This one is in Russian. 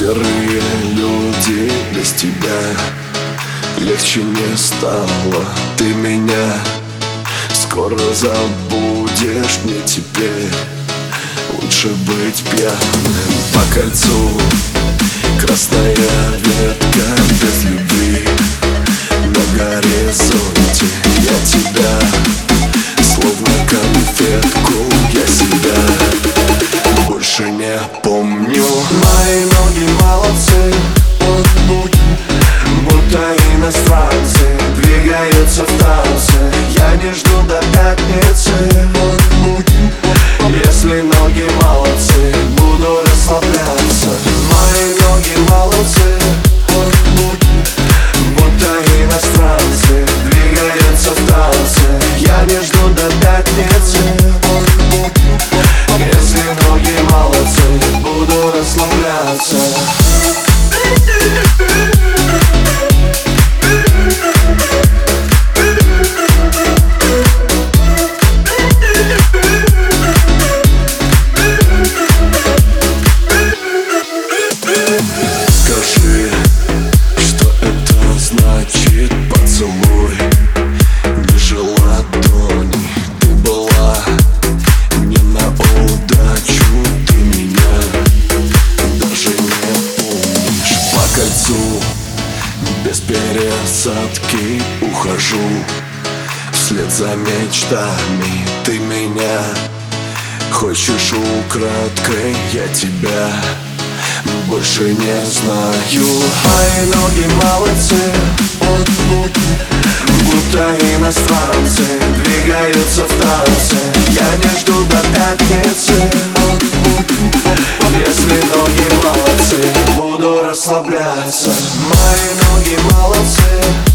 Серые люди без тебя. Легче не стало Ты меня скоро забудешь Мне теперь. Лучше быть пьяным По кольцу пересадки ухожу Вслед за мечтами. Ты меня Хочешь украдкой? Я тебя больше не знаю. Мои ноги молодцы. Будто иностранцы Двигаются в танце. Я не жду до пятницы. Если ноги расслабляться. Мои ноги молодцы